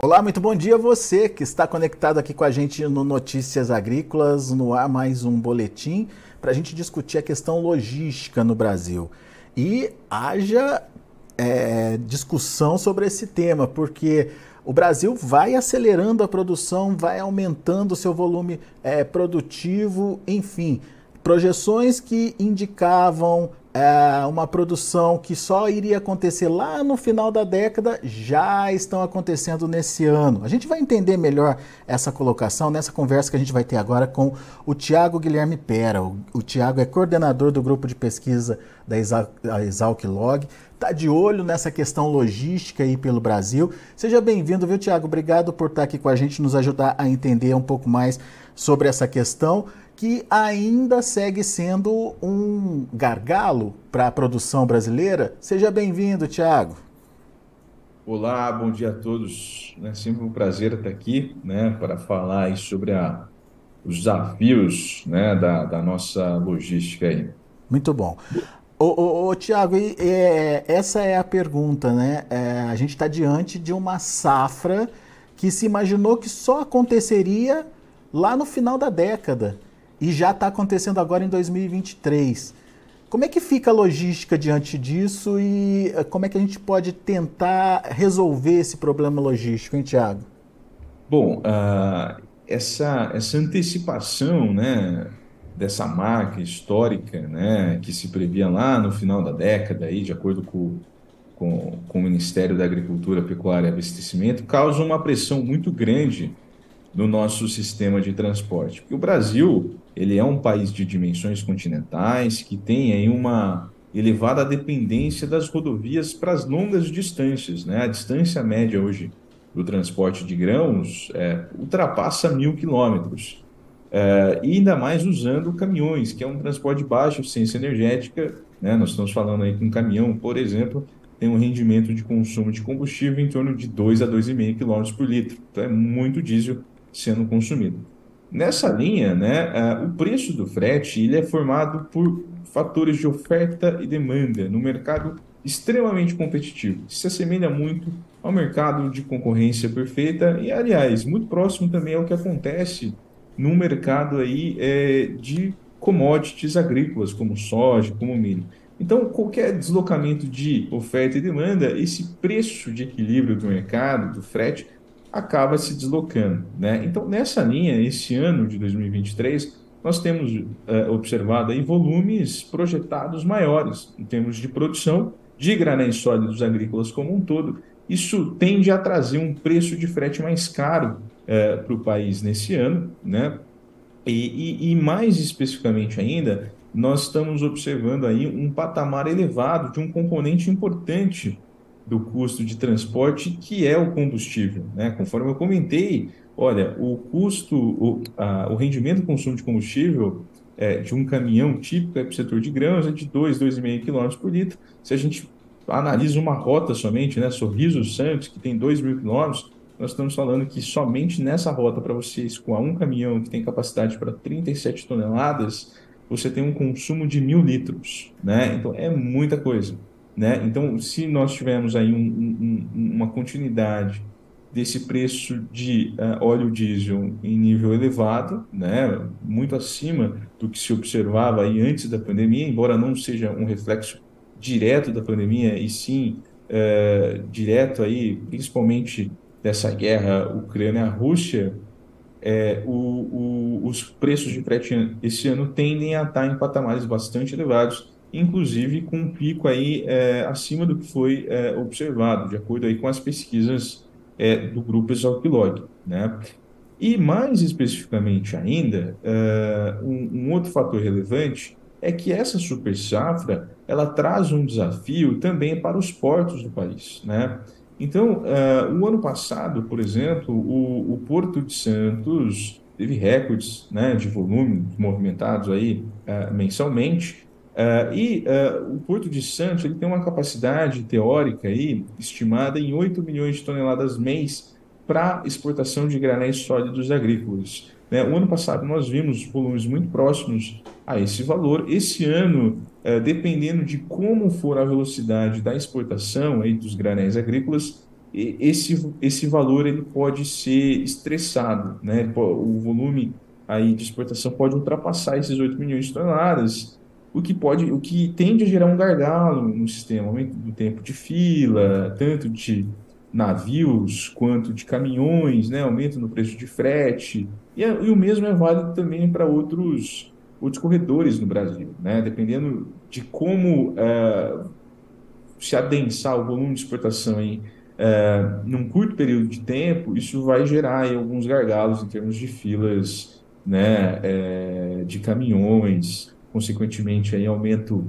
Olá, muito bom dia a você que está conectado aqui com a gente no Notícias Agrícolas, no ar mais um boletim para a gente discutir a questão logística no Brasil. E haja é, discussão sobre esse tema, porque o Brasil vai acelerando a produção, vai aumentando o seu volume é, produtivo, enfim, projeções que indicavam é, uma produção que só iria acontecer lá no final da década já estão acontecendo nesse ano. A gente vai entender melhor essa colocação nessa conversa que a gente vai ter agora com o Tiago Guilherme Pera. O, o Tiago é coordenador do grupo de pesquisa da Exalc Log, está de olho nessa questão logística aí pelo Brasil. Seja bem-vindo, viu, Tiago? Obrigado por estar aqui com a gente, nos ajudar a entender um pouco mais sobre essa questão que ainda segue sendo um gargalo para a produção brasileira. Seja bem-vindo, Tiago. Olá, bom dia a todos. É sempre um prazer estar aqui né, para falar sobre a, os desafios né, da, da, nossa logística aí. Muito bom. Ô, ô, ô Tiago, é, essa é a pergunta, né? É, a gente está diante de uma safra que se imaginou que só aconteceria lá no final da década e já está acontecendo agora em 2023. Como é que fica a logística diante disso e eh, como é que a gente pode tentar resolver esse problema logístico, hein, Tiago? Bom, uh, essa, essa antecipação né, dessa marca histórica né, que se previa lá no final da década, aí, de acordo com, com, com o Ministério da Agricultura, Pecuária e Abastecimento, causa uma pressão muito grande no nosso sistema de transporte. Porque o Brasil ele é um país de dimensões continentais que tem aí uma elevada dependência das rodovias para as longas distâncias. Né? A distância média hoje do transporte de grãos é, ultrapassa mil quilômetros. É, e ainda mais usando caminhões, que é um transporte de baixa eficiência energética. Né? Nós estamos falando aí que um caminhão, por exemplo, tem um rendimento de consumo de combustível em torno de 2 a 2,5 km por litro. Então é muito diesel sendo consumido. Nessa linha, né, o preço do frete ele é formado por fatores de oferta e demanda no mercado extremamente competitivo. Se assemelha muito ao mercado de concorrência perfeita e, aliás, muito próximo também ao que acontece no mercado aí é, de commodities agrícolas, como soja, como milho. Então, qualquer deslocamento de oferta e demanda, esse preço de equilíbrio do mercado, do frete, acaba se deslocando. Né? Então, nessa linha, esse ano de 2023, nós temos uh, observado aí volumes projetados maiores em termos de produção de granéis sólidos agrícolas como um todo. Isso tende a trazer um preço de frete mais caro eh, para o país nesse ano, né? E, e, e, mais especificamente ainda, nós estamos observando aí um patamar elevado de um componente importante do custo de transporte, que é o combustível. Né? Conforme eu comentei, olha, o custo, o, a, o rendimento do consumo de combustível é, de um caminhão típico é para o setor de grãos é de 2, 2,5 km por litro. Se a gente analisa uma rota somente, né, Sorriso Santos, que tem 2 mil quilômetros, nós estamos falando que somente nessa rota, para você escoar um caminhão que tem capacidade para 37 toneladas, você tem um consumo de mil litros. Né? Então, é muita coisa. Né? Então, se nós tivermos aí um, um, uma continuidade desse preço de uh, óleo diesel em nível elevado, né, muito acima do que se observava aí antes da pandemia, embora não seja um reflexo direto da pandemia, e sim uh, direto aí, principalmente dessa guerra Ucrânia-Rússia, é, os preços de frete esse ano tendem a estar em patamares bastante elevados, inclusive com um pico aí é, acima do que foi é, observado, de acordo aí com as pesquisas é, do grupo Exalquilog, né? E mais especificamente ainda, é, um, um, outro fator relevante é que essa super safra ela traz um desafio também para os portos do país, né? Então, uh, o ano passado, por exemplo, o, o Porto de Santos teve recordes né, de volume movimentados aí uh, mensalmente, Uh, e uh, o Porto de Santos ele tem uma capacidade teórica aí, estimada em 8 milhões de toneladas mês para exportação de granéis sólidos agrícolas. Né? O ano passado nós vimos volumes muito próximos a esse valor. Esse ano, uh, dependendo de como for a velocidade da exportação aí dos granéis agrícolas, esse, esse valor ele pode ser estressado, né? O volume aí de exportação pode ultrapassar esses 8 milhões de toneladas, o que pode, o que tende a gerar um gargalo no sistema, aumento do tempo de fila, tanto de navios quanto de caminhões, né? Aumento no preço de frete, e, é, e o mesmo é válido também para outros outros corredores no Brasil, né? Dependendo de como é, se adensar o volume de exportação em é, num curto período de tempo, isso vai gerar aí, alguns gargalos em termos de filas né, é, de caminhões, consequentemente aí, aumento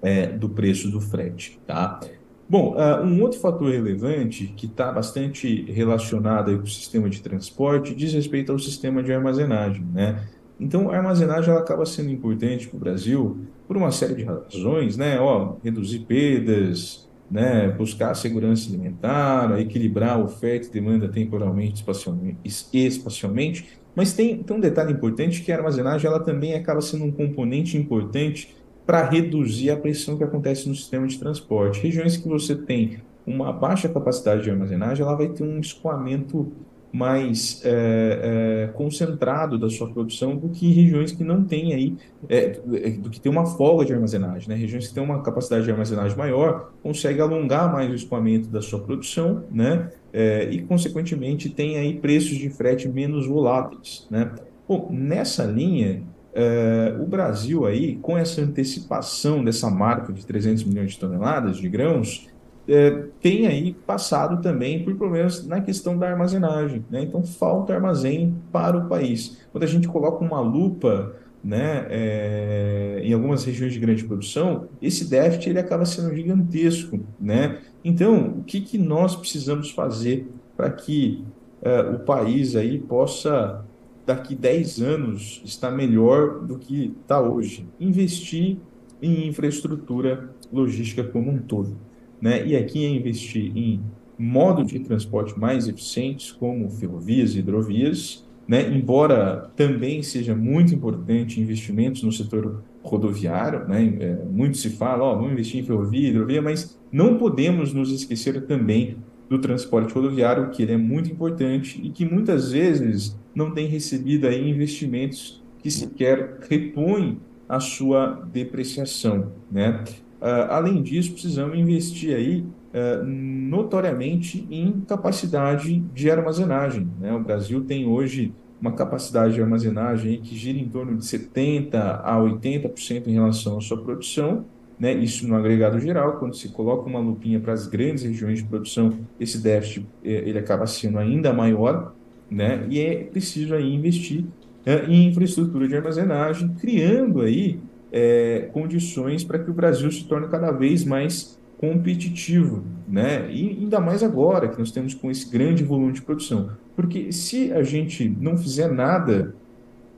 é, do preço do frete. Tá? Bom, uh, um outro fator relevante que está bastante relacionado aí com o sistema de transporte diz respeito ao sistema de armazenagem. Né? Então, a armazenagem ela acaba sendo importante para o Brasil por uma série de razões, né? Ó, reduzir perdas, né, buscar segurança alimentar, equilibrar oferta e demanda temporalmente espacialmente, espacialmente. Mas tem, tem um detalhe importante que a armazenagem ela também acaba sendo um componente importante para reduzir a pressão que acontece no sistema de transporte. Regiões que você tem uma baixa capacidade de armazenagem, ela vai ter um escoamento mais é, é, concentrado da sua produção do que regiões que não têm aí, é, do que tem uma folga de armazenagem. Né? Regiões que têm uma capacidade de armazenagem maior conseguem alongar mais o escoamento da sua produção né? É, e, consequentemente, tem aí preços de frete menos voláteis. Né? Bom, nessa linha, é, o Brasil aí, com essa antecipação dessa marca de 300 milhões de toneladas de grãos, é, tem aí passado também por problemas na questão da armazenagem. Né? Então, falta armazém para o país. Quando a gente coloca uma lupa né, é, em algumas regiões de grande produção, esse déficit ele acaba sendo gigantesco. Né? Então, o que, que nós precisamos fazer para que é, o país aí possa, daqui 10 anos, estar melhor do que está hoje? Investir em infraestrutura logística como um todo né? E aqui é investir em modos de transporte mais eficientes, como ferrovias e hidrovias, né? Embora também seja muito importante investimentos no setor rodoviário, né? É, muito se fala, ó, vamos investir em ferrovia, hidrovia, mas não podemos nos esquecer também do transporte rodoviário, que ele é muito importante e que muitas vezes não tem recebido aí investimentos que sequer repõem a sua depreciação, né? Uh, além disso, precisamos investir aí uh, notoriamente em capacidade de armazenagem. Né? O Brasil tem hoje uma capacidade de armazenagem que gira em torno de 70% a 80% em relação à sua produção, né? isso no agregado geral, quando se coloca uma lupinha para as grandes regiões de produção, esse déficit eh, ele acaba sendo ainda maior, né? e é preciso aí investir eh, em infraestrutura de armazenagem, criando aí é, condições para que o Brasil se torne cada vez mais competitivo, né? E ainda mais agora que nós temos com esse grande volume de produção. Porque se a gente não fizer nada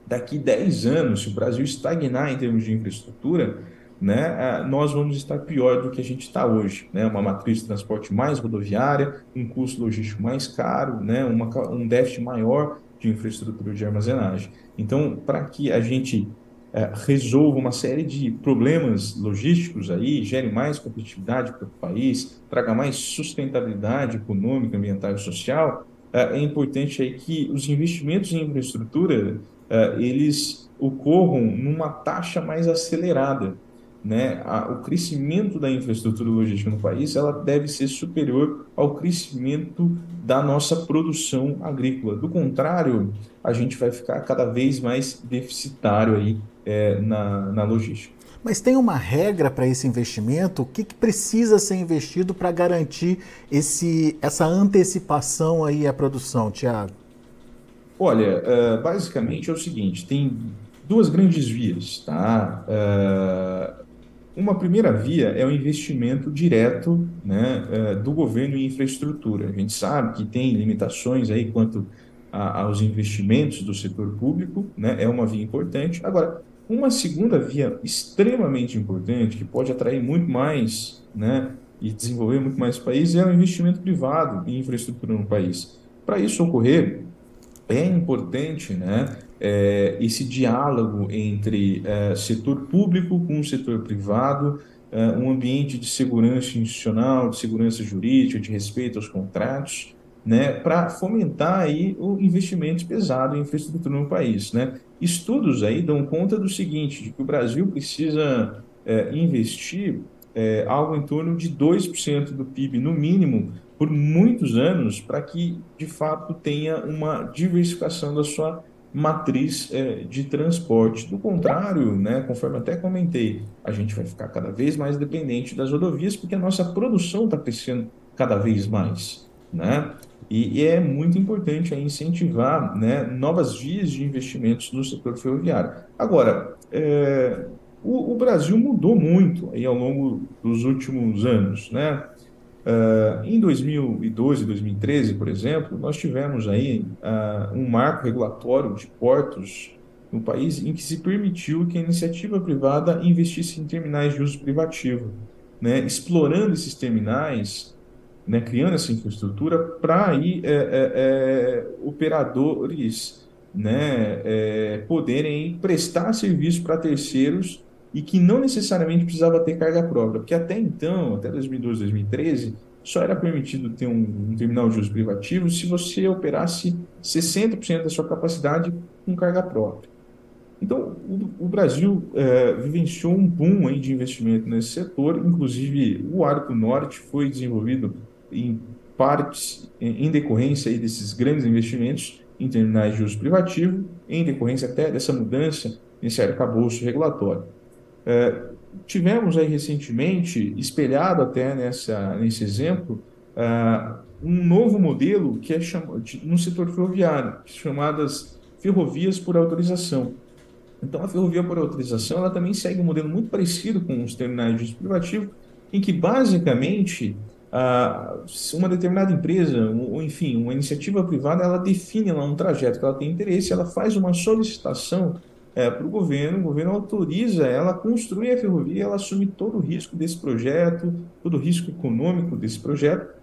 daqui 10 anos, se o Brasil estagnar em termos de infraestrutura, né, nós vamos estar pior do que a gente está hoje. Né? Uma matriz de transporte mais rodoviária, um custo logístico mais caro, né? Uma, um déficit maior de infraestrutura de armazenagem. Então, para que a gente é, resolva uma série de problemas logísticos aí, gere mais competitividade para o país, traga mais sustentabilidade econômica, ambiental e social, é, é importante aí que os investimentos em infraestrutura é, eles ocorram numa taxa mais acelerada. Né? o crescimento da infraestrutura logística no país ela deve ser superior ao crescimento da nossa produção agrícola. Do contrário, a gente vai ficar cada vez mais deficitário aí é, na, na logística. Mas tem uma regra para esse investimento? O que, que precisa ser investido para garantir esse, essa antecipação aí à produção, Tiago? Olha, uh, basicamente é o seguinte: tem duas grandes vias, tá? Uh, uma primeira via é o investimento direto né, uh, do governo em infraestrutura. A gente sabe que tem limitações aí quanto a, aos investimentos do setor público, né? É uma via importante. Agora, uma segunda via extremamente importante, que pode atrair muito mais né, e desenvolver muito mais países, é o investimento privado em infraestrutura no país. Para isso ocorrer, é importante né, é, esse diálogo entre é, setor público com o setor privado, uh, um ambiente de segurança institucional, de segurança jurídica, de respeito aos contratos, né, para fomentar aí o investimento pesado em infraestrutura no país, né? Estudos aí dão conta do seguinte, de que o Brasil precisa é, investir é, algo em torno de 2% do PIB, no mínimo, por muitos anos, para que, de fato, tenha uma diversificação da sua matriz é, de transporte. Do contrário, né, conforme até comentei, a gente vai ficar cada vez mais dependente das rodovias, porque a nossa produção está crescendo cada vez mais. Né? E, e, é muito importante aí, incentivar né, novas vias de investimentos no setor ferroviário. Agora, é, o, o, Brasil mudou muito aí ao longo dos últimos anos. Né? Uh, em 2012 e 2013, por exemplo, nós tivemos aí um marco regulatório de portos no país em que se permitiu que a iniciativa privada investisse em terminais de uso privativo, né? explorando esses terminais né, criando essa infraestrutura para aí é, é, é, operadores né, é, poderem prestar serviço para terceiros e que não necessariamente precisava ter carga própria, porque até então, até 2012, 2013, só era permitido ter um, um terminal de uso privativo se você operasse 60% da sua capacidade com carga própria. Então, o, o Brasil é, vivenciou um boom aí de investimento nesse setor, inclusive o Arco Norte foi desenvolvido em partes, em decorrência aí desses grandes investimentos em terminais de uso privativo, em decorrência até dessa mudança nesse arcabouço regulatório. É, tivemos aí recentemente, espelhado até nessa, nesse exemplo, é, um novo modelo que é chamado, no setor ferroviário, chamadas ferrovias por autorização. Então, a ferrovia por autorização ela também segue um modelo muito parecido com os terminais de uso privativo, em que basicamente uma determinada empresa, ou enfim, uma iniciativa privada, ela define lá um trajeto que ela tem interesse, ela faz uma solicitação é, para o governo, o governo autoriza ela a construir a ferrovia, ela assume todo o risco desse projeto, todo o risco econômico desse projeto,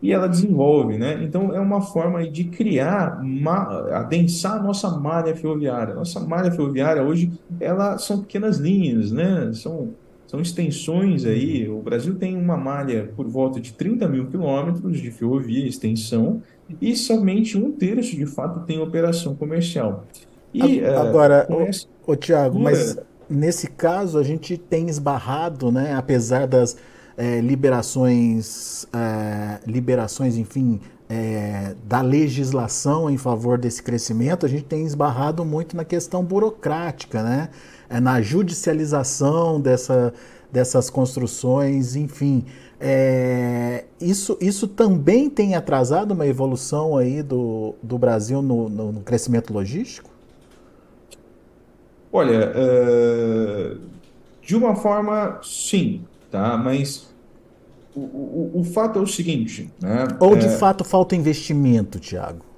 e ela desenvolve, né? Então é uma forma de criar, uma, adensar a nossa malha ferroviária. Nossa malha ferroviária hoje, ela são pequenas linhas, né? São são extensões aí. O Brasil tem uma malha por volta de 30 mil quilômetros de ferrovia, extensão, e somente um terço de fato tem operação comercial. E, eh, Agora, o, o Tiago, mas nesse caso a gente tem esbarrado, né, apesar das é, liberações, é, liberações, enfim, é, da legislação em favor desse crescimento, a gente tem esbarrado muito na questão burocrática, né? é, na judicialização dessa, dessas construções, enfim. É, isso, isso também tem atrasado uma evolução aí do, do Brasil no, no, no crescimento logístico? Olha, uh, de uma forma, sim, tá? Mas o, o, o fato é o seguinte, né? Ou de é... fato falta investimento, Tiago?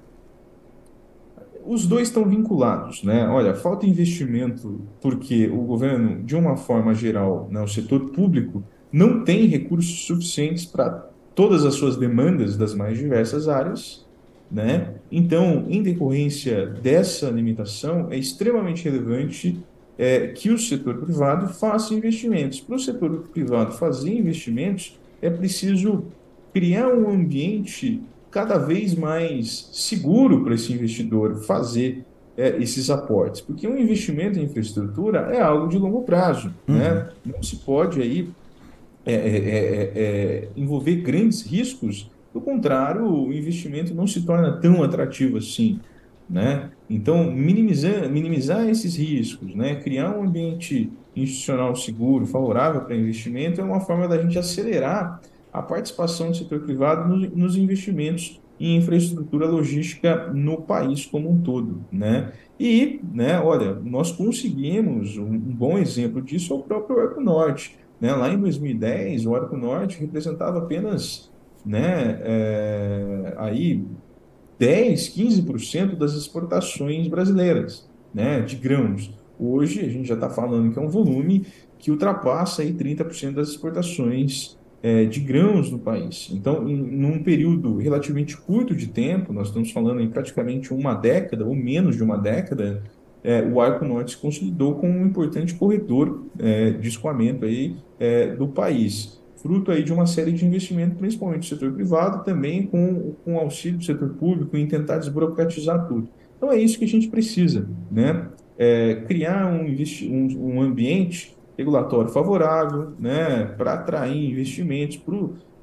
os dois estão vinculados, né? Olha, falta investimento porque o governo, de uma forma geral, né, o setor público, não tem recursos suficientes para todas as suas demandas das mais diversas áreas, né? Então, em decorrência dessa limitação, é extremamente relevante é, que o setor privado faça investimentos. Para o setor privado fazer investimentos, é preciso criar um ambiente cada vez mais seguro para esse investidor fazer é, esses aportes, porque um investimento em infraestrutura é algo de longo prazo, uhum. né? Não se pode aí é, é, é, é, envolver grandes riscos, do contrário, o investimento não se torna tão atrativo assim, né? Então, minimizar, minimizar esses riscos, né? Criar um ambiente institucional seguro, favorável para investimento, é uma forma da gente acelerar a participação do setor privado nos investimentos em infraestrutura logística no país como um todo, né? E, né, olha, nós conseguimos um, bom exemplo disso é o próprio Arco Norte, né? Lá em 2010, o Arco Norte representava apenas, né, é, aí 10, 15% das exportações brasileiras, né, de grãos. Hoje a gente já está falando que é um volume que ultrapassa aí 30% das exportações é, de grãos no país. Então, em, num período relativamente curto de tempo, nós estamos falando em praticamente uma década ou menos de uma década, é, o Arco Norte se consolidou como um importante corredor é, de escoamento aí, é, do país, fruto aí de uma série de investimentos, principalmente do setor privado, também com, com auxílio do setor público em tentar desburocratizar tudo. Então é isso que a gente precisa, né? É, criar um, um, um ambiente regulatório favorável, né, para atrair investimentos para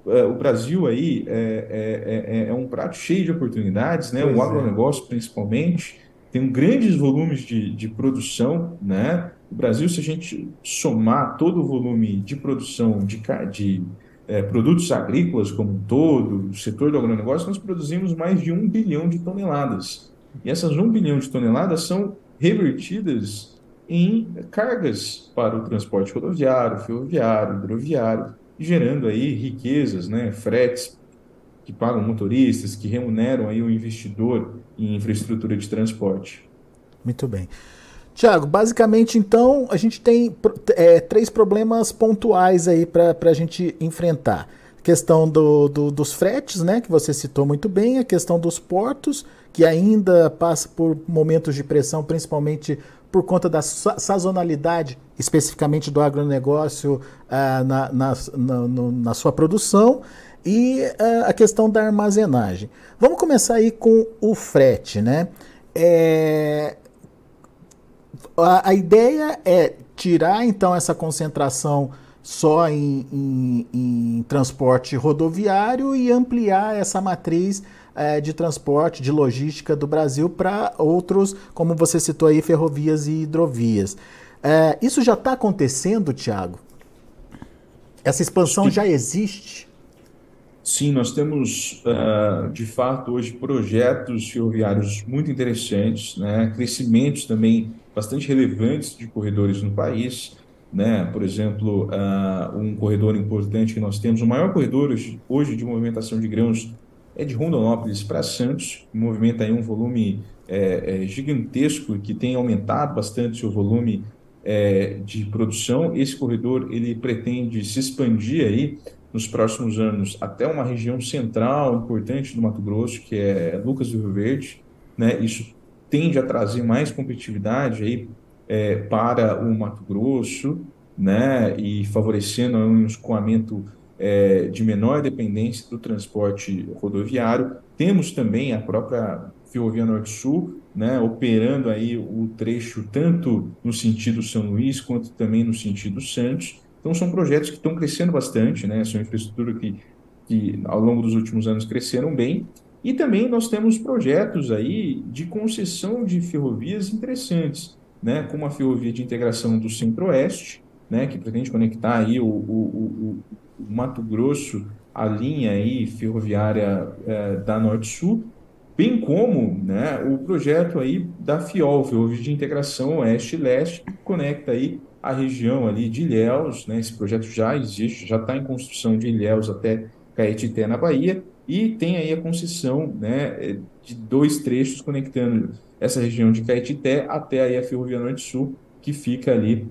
é, o Brasil aí é, é, é, é, um prato cheio de oportunidades, né? o agronegócio principalmente tem grandes volumes de, de produção, né? O Brasil, se a gente somar todo o volume de produção de, de é, produtos agrícolas como um todo, o setor do agronegócio, nós produzimos mais de um bilhão de toneladas. E essas um bilhão de toneladas são revertidas em cargas para o transporte rodoviário, ferroviário, hidroviário, gerando aí riquezas, né, fretes que pagam motoristas, que remuneram aí o investidor em infraestrutura de transporte. Muito bem. Tiago, basicamente então a gente tem é, três problemas pontuais aí para a gente enfrentar. Questão do, do, dos fretes, né, que você citou muito bem, a questão dos portos, que ainda passa por momentos de pressão, principalmente por conta da sazonalidade, especificamente do agronegócio ah, na, na, na, na, sua produção, e ah, a questão da armazenagem. Vamos começar aí com o frete, né? É, a, a, ideia é tirar então essa concentração só em, em, em transporte rodoviário e ampliar essa matriz é, de transporte, de logística do Brasil para outros, como você citou aí, ferrovias e hidrovias. É, isso já está acontecendo, Tiago? Essa expansão Sim. já existe? Sim, nós temos, uh, de fato, hoje projetos ferroviários muito interessantes, né? crescimentos também bastante relevantes de corredores no país. Né? Por exemplo, uh, um corredor importante que nós temos, o maior corredor hoje, de movimentação de grãos é de Rondonópolis para Santos, movimenta aí um volume é, é, gigantesco, que tem aumentado bastante o volume é, de produção. Esse corredor ele pretende se expandir aí nos próximos anos até uma região central importante do Mato Grosso, que é Lucas do Rio Verde. Né? Isso tende a trazer mais competitividade aí, é, para o Mato Grosso, né? e favorecendo um escoamento é, de menor dependência do transporte rodoviário. Temos também a própria Ferrovia Norte-Sul, né, operando aí o trecho tanto no sentido São Luís quanto também no sentido Santos. Então são projetos que estão crescendo bastante, né, são infraestrutura que, que ao longo dos últimos anos cresceram bem. E também nós temos projetos aí de concessão de ferrovias interessantes, né, como a ferrovia de integração do Centro-Oeste, né, que pretende conectar aí o, o, o, Mato Grosso, a linha aí ferroviária é, da Norte-Sul, bem como né, o projeto aí da FIOL, Ferrovia de Integração Oeste-Leste, que conecta aí a região ali de Ilhéus, né, esse projeto já existe, já está em construção de Ilhéus até Caetité, na Bahia, e tem aí a concessão né, de dois trechos conectando essa região de Caetité até aí a Ferrovia Norte-Sul, que fica ali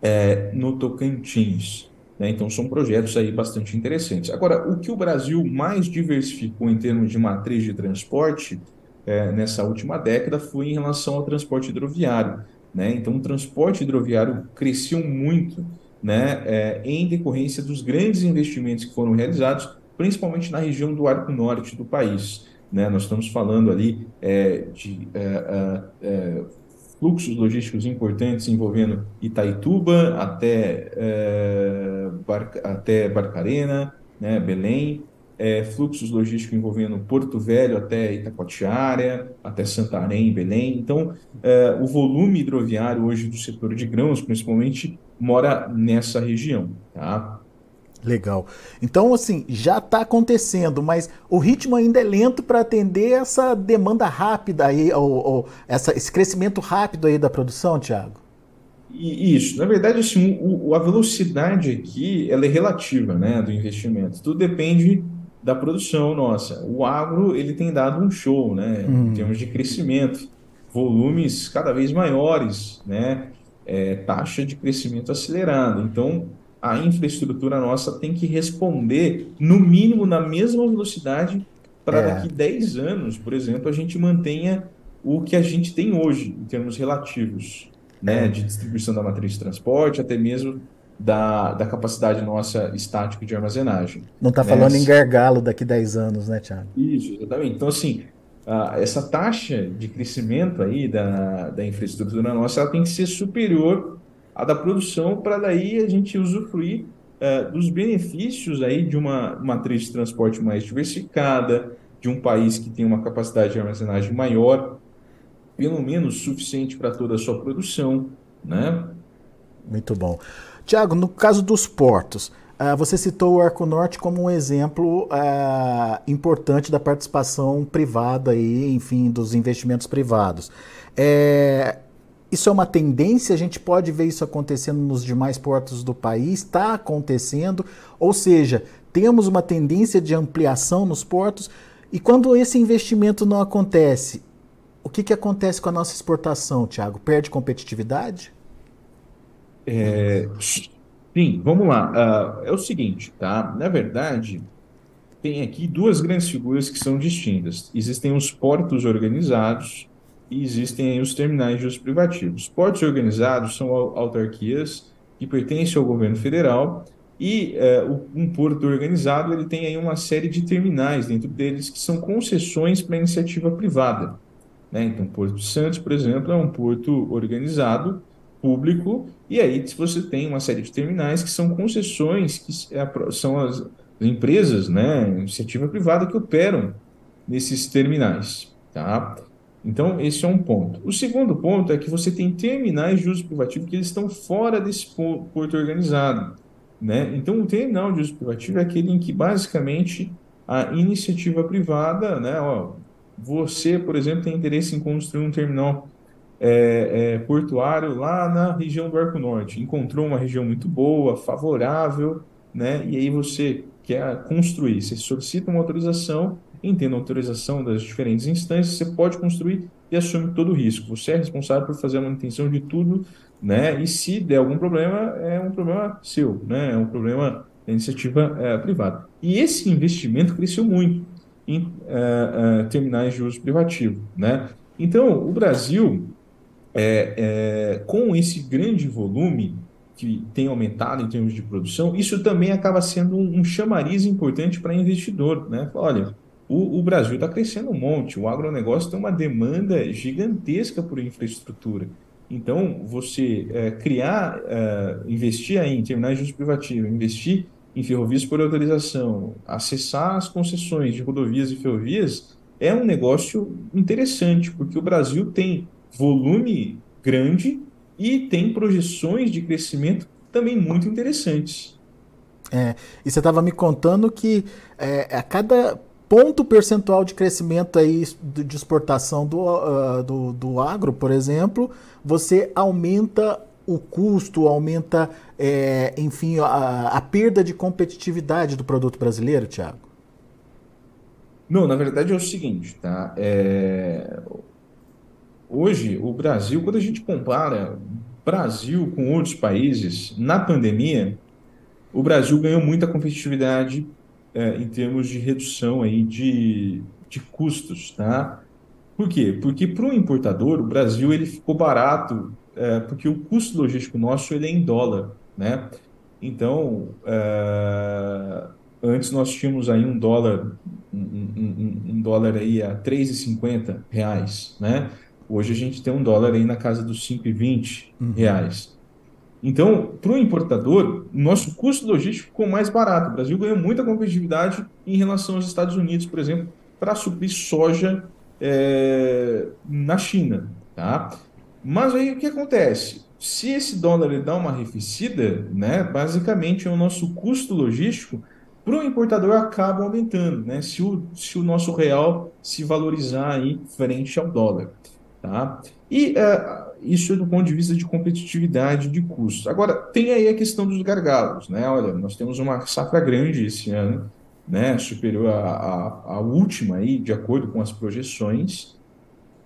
é, no Tocantins. Né? Então, são projetos aí bastante interessantes. Agora, o que o Brasil mais diversificou em termos de matriz de transporte é, nessa última década foi em relação ao transporte hidroviário. Né? Então, o transporte hidroviário cresceu muito né, é, em decorrência dos grandes investimentos que foram realizados, principalmente na região do arco norte do país. Né? Nós estamos falando ali é, de é, é, é fluxos logísticos importantes envolvendo Itaituba até, é, Bar, até Barcarena, né, Belém, é, fluxos logísticos envolvendo Porto Velho até Itacoatiara, até Santarém, Belém. Então, o volume hidroviário hoje do setor de grãos, principalmente, mora nessa região. Tá? Legal. Então, assim, já está acontecendo, mas o ritmo ainda é lento para atender essa demanda rápida aí, ou, ou essa, esse crescimento rápido aí da produção, Tiago? Isso. Na verdade, assim, o, a velocidade aqui ela é relativa né, do investimento. Tudo depende da produção nossa. O agro ele tem dado um show né, hum. em termos de crescimento, volumes cada vez maiores, né, é, taxa de crescimento acelerada. Então, a infraestrutura nossa tem que responder, no mínimo, na mesma velocidade para é. daqui 10 anos, por exemplo, a gente mantenha o que a gente tem hoje, em termos relativos, né, de distribuição da matriz de transporte, até mesmo da, da capacidade nossa estática de armazenagem. Não está falando em gargalo daqui a 10 anos, né, Tiago? Isso, exatamente. Então, assim, essa taxa de crescimento aí da, da infraestrutura nossa ela tem que ser superior à da produção para daí a gente usufruir uh, dos benefícios aí de uma matriz de transporte mais diversificada, de um país que tem uma capacidade de armazenagem maior, pelo menos suficiente para toda a sua produção, né? Muito bom. Tiago, no caso dos portos, Uh, você citou o Arco Norte como um exemplo uh, importante da participação privada e, enfim, dos investimentos privados. É, isso é uma tendência? A gente pode ver isso acontecendo nos demais portos do país? Está acontecendo? Ou seja, temos uma tendência de ampliação nos portos? E quando esse investimento não acontece, o que, que acontece com a nossa exportação, Tiago? Perde competitividade? É, Sim, vamos lá. Uh, é o seguinte, tá? Na verdade, tem aqui duas grandes figuras que são distintas. Existem os portos organizados e existem os terminais de uso privativo. Os portos organizados são autarquias que pertencem ao governo federal e uh, um porto organizado ele tem aí uma série de terminais dentro deles que são concessões para iniciativa privada. Né? Então, Porto Santos, por exemplo, é um porto organizado público, e aí você tem uma série de terminais que são concessões, que é são as empresas, né, iniciativa privada que operam nesses terminais, tá? Então, esse é um ponto. O segundo ponto é que você tem terminais de uso privativo que eles estão fora desse porto organizado, né? Então, o terminal de uso privativo é aquele em que, basicamente, a iniciativa privada, né, ó, você, por exemplo, tem interesse em construir um terminal é, é, portuário lá na região do Arco Norte. Encontrou uma região muito boa, favorável, né? E aí você quer construir, você solicita uma autorização, entendo a autorização das diferentes instâncias, você pode construir e assume todo o risco. Você é responsável por fazer a manutenção de tudo, né? E se der algum problema, é um problema seu, né? É um problema da iniciativa é, privada. E esse investimento cresceu muito em é, é, terminais de uso privativo, né? Então, o Brasil é, é, com esse grande volume que tem aumentado em termos de produção, isso também acaba sendo um, um chamariz importante para investidor. Né? Olha, o, o Brasil está crescendo um monte, o agronegócio tem uma demanda gigantesca por infraestrutura. Então, você é, criar, é, investir aí em terminais de uso privativo, investir em ferrovias por autorização, acessar as concessões de rodovias e ferrovias, é um negócio interessante, porque o Brasil tem volume grande e tem projeções de crescimento também muito interessantes. É, e você estava me contando que é, a cada ponto percentual de crescimento aí de exportação do, uh, do, do agro, por exemplo, você aumenta o custo, aumenta, é, enfim, a, a, perda de competitividade do produto brasileiro, Tiago? Não, na verdade é o seguinte, tá? É, Hoje, o Brasil, quando a gente compara Brasil com outros países, na pandemia, o Brasil ganhou muita competitividade é, em termos de redução aí de, de custos, tá? Por quê? Porque para o importador, o Brasil ele ficou barato, é, porque o custo logístico nosso ele é em dólar, né? Então, é, antes nós tínhamos aí um dólar, um, um, um dólar aí a 3,50 reais, né? Hoje a gente tem um dólar aí na casa dos 5,20 uhum. Então, para o importador, nosso custo logístico ficou mais barato. O Brasil ganhou muita competitividade em relação aos Estados Unidos, por exemplo, para suprir soja é, na China. Tá? Mas aí o que acontece? Se esse dólar ele dá uma arrefecida, né, basicamente o nosso custo logístico para o importador acaba aumentando, né, se, o, se o nosso real se valorizar aí frente ao dólar. Tá? E uh, isso é do ponto de vista de competitividade de custos. Agora, tem aí a questão dos gargalos. Né? Olha, nós temos uma safra grande esse ano, né? superior à, última, aí, de acordo com as projeções.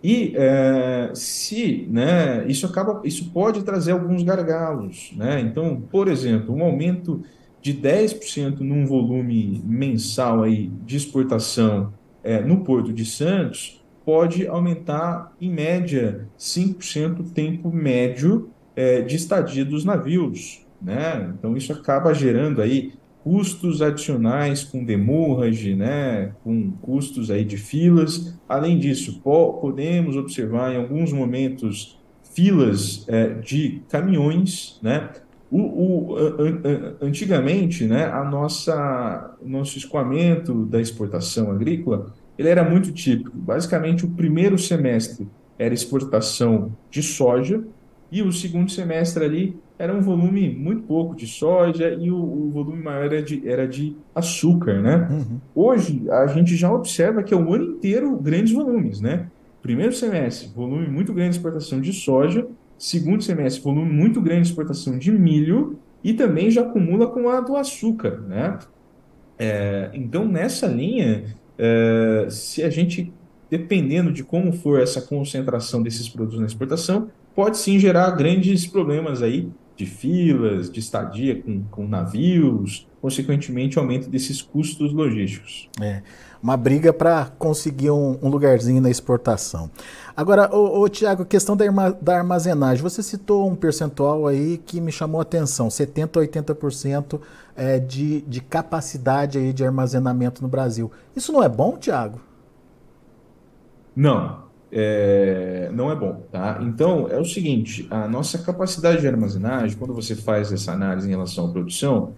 E uh, se né, isso acaba, isso pode trazer alguns gargalos. Né? Então, por exemplo, um aumento de 10% num volume mensal aí de exportação é, no Porto de Santos pode aumentar, em média, 5% o tempo médio é, de estadia dos navios. Né? Então, isso acaba gerando aí custos adicionais com demurrage, né, com custos aí de filas. Além disso, po podemos observar em alguns momentos filas é, de caminhões, né? O, o, antigamente, né, a nossa nosso escoamento da exportação agrícola ele era muito típico. Basicamente, o primeiro semestre era exportação de soja e o segundo semestre ali era um volume muito pouco de soja e o, o volume maior era de, era de açúcar, né? Uhum. Hoje, a gente já observa que é o ano inteiro grandes volumes, né? Primeiro semestre, volume muito grande de exportação de soja. Segundo semestre, volume muito grande de exportação de milho e também já acumula com a do açúcar, né? É, então, nessa linha, é, se a gente, dependendo de como for essa concentração desses produtos na exportação, pode sim gerar grandes problemas aí de filas, de estadia com, com navios, consequentemente aumento desses custos logísticos. É, uma briga para conseguir um, um, lugarzinho na exportação. Agora, ô, ô Tiago, questão da, da armazenagem, você citou um percentual aí que me chamou a atenção, 70% a 80% é, de, de capacidade aí de armazenamento no Brasil. Isso não é bom, Tiago? Não, é, não é bom, tá? Então, é o seguinte, a nossa capacidade de armazenagem, quando você faz essa análise em relação à produção,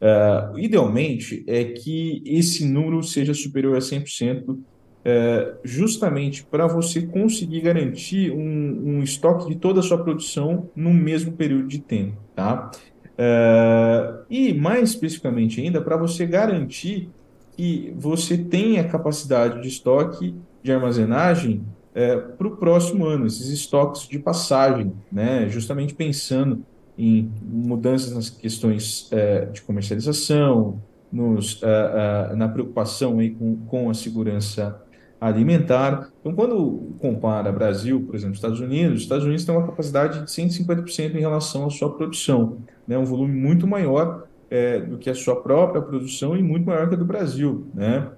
uh, idealmente é que esse número seja superior a 100%, uh, é, justamente para você conseguir garantir um, um, estoque de toda a sua produção no mesmo período de tempo, tá? Uh, e mais especificamente ainda, para você garantir que você tenha capacidade de estoque de armazenagem é, para o próximo ano, esses estoques de passagem, né? justamente pensando em mudanças nas questões é, de comercialização, nos, é, é, na preocupação aí com, com a segurança alimentar. Então, quando compara Brasil, por exemplo, Estados Unidos, os Estados Unidos têm uma capacidade de 150% em relação à sua produção, né? um volume muito maior é, do que a sua própria produção e muito maior que a do Brasil, né?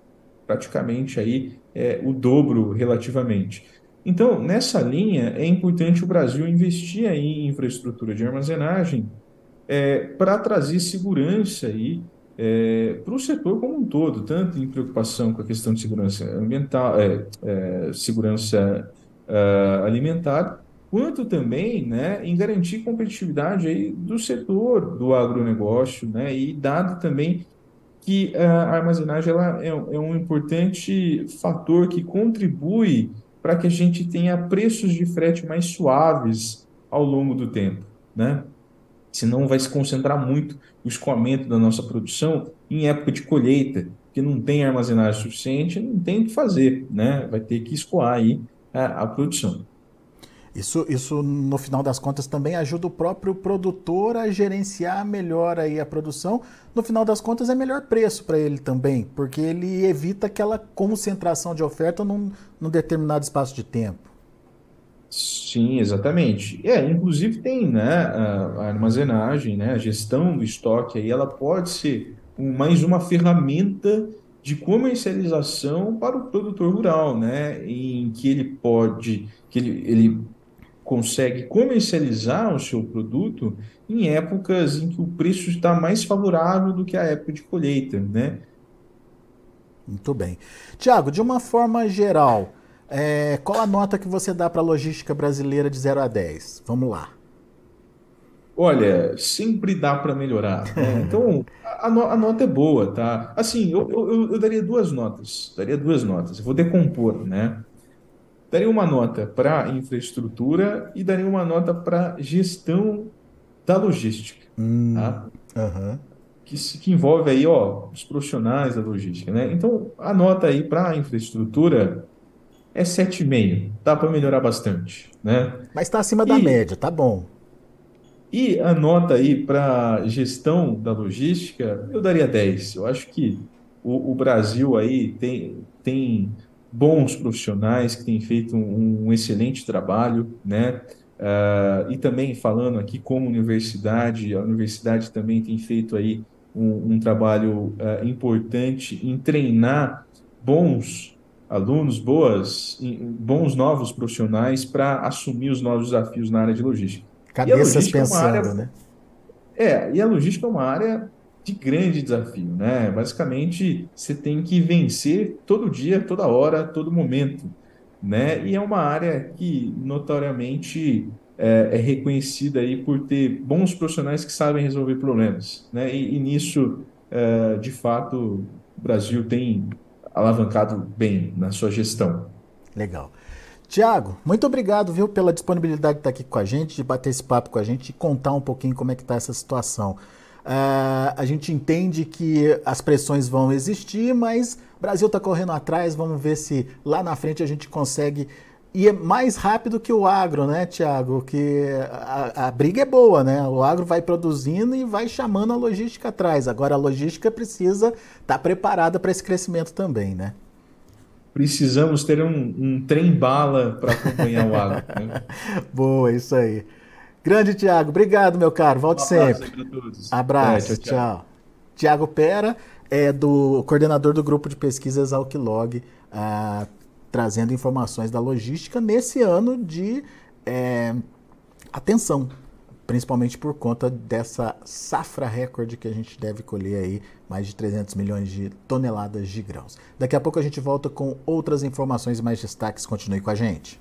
praticamente aí é, o dobro relativamente. Então, nessa linha, é importante o Brasil investir aí em infraestrutura de armazenagem é, para trazer segurança aí, é, para o setor como um todo, tanto em preocupação com a questão de segurança ambiental, é, é segurança uh, alimentar, quanto também né, em garantir competitividade aí do setor do agronegócio, né, e dado também que a armazenagem ela é, é um importante fator que contribui para que a gente tenha preços de frete mais suaves ao longo do tempo, né? Senão vai se concentrar muito o escoamento da nossa produção em época de colheita, que não tem armazenagem suficiente, não tem o que fazer, né? Vai ter que escoar aí a, a produção. Isso, isso, no final das contas, também ajuda o próprio produtor a gerenciar melhor aí a produção. No final das contas, é melhor preço para ele também, porque ele evita aquela concentração de oferta num, num determinado espaço de tempo. Sim, exatamente. É, inclusive tem né, a armazenagem, né, a gestão do estoque aí, ela pode ser mais uma ferramenta de comercialização para o produtor rural, né, em que ele pode, que ele, ele consegue comercializar o seu produto em épocas em que o preço está mais favorável do que a época de colheita, né? Muito bem. Tiago, de uma forma geral, é, qual a nota que você dá para a logística brasileira de 0 a 10? Vamos lá. Olha, sempre dá para melhorar. Né? Então, a, a, nota é boa, tá? Assim, eu, eu, eu daria duas notas. Daria duas notas. Eu vou decompor, né? Daria uma nota para infraestrutura e daria uma nota para gestão da logística. Hum, tá? que, que, envolve aí ó, os profissionais da logística. Né? Então, a nota aí para infraestrutura é 7,5. Dá para melhorar bastante. Né? Mas está acima e, da média, tá bom. E a nota aí para gestão da logística, eu daria 10. Eu acho que o, o Brasil aí tem, tem bons profissionais que têm feito um, um excelente trabalho, né? Uh, e também falando aqui como universidade, a universidade também tem feito aí um, um trabalho uh, importante em treinar bons alunos, boas, bons novos profissionais para assumir os novos desafios na área de logística. Cabeças pensando, é área, né? É, e a logística é uma área de grande desafio, né? Basicamente, você tem que vencer todo dia, toda hora, todo momento, né? E é uma área que notoriamente é, é reconhecida aí por ter bons profissionais que sabem resolver problemas, né? E, e nisso, é, de fato, o Brasil tem alavancado bem na sua gestão. Legal. Tiago, muito obrigado, viu, pela disponibilidade de estar aqui com a gente, de bater esse papo com a gente e contar um pouquinho como é que está essa situação. Uh, a gente entende que as pressões vão existir, mas o Brasil está correndo atrás. Vamos ver se lá na frente a gente consegue ir mais rápido que o agro, né, Tiago? Que a, a, briga é boa, né? O agro vai produzindo e vai chamando a logística atrás. Agora a logística precisa estar tá preparada para esse crescimento também, né? Precisamos ter um, um trem-bala para acompanhar o agro. Né? boa, isso aí. Grande Tiago, obrigado, meu caro. Volte um sempre. Abraço, é, tchau, tchau. Tiago Pera é do coordenador do grupo de pesquisas Alquilog, ah, trazendo informações da logística nesse ano de é, atenção, principalmente por conta dessa safra recorde que a gente deve colher aí, mais de 300 milhões de toneladas de grãos. Daqui a pouco a gente volta com outras informações e mais destaques. Continue com a gente.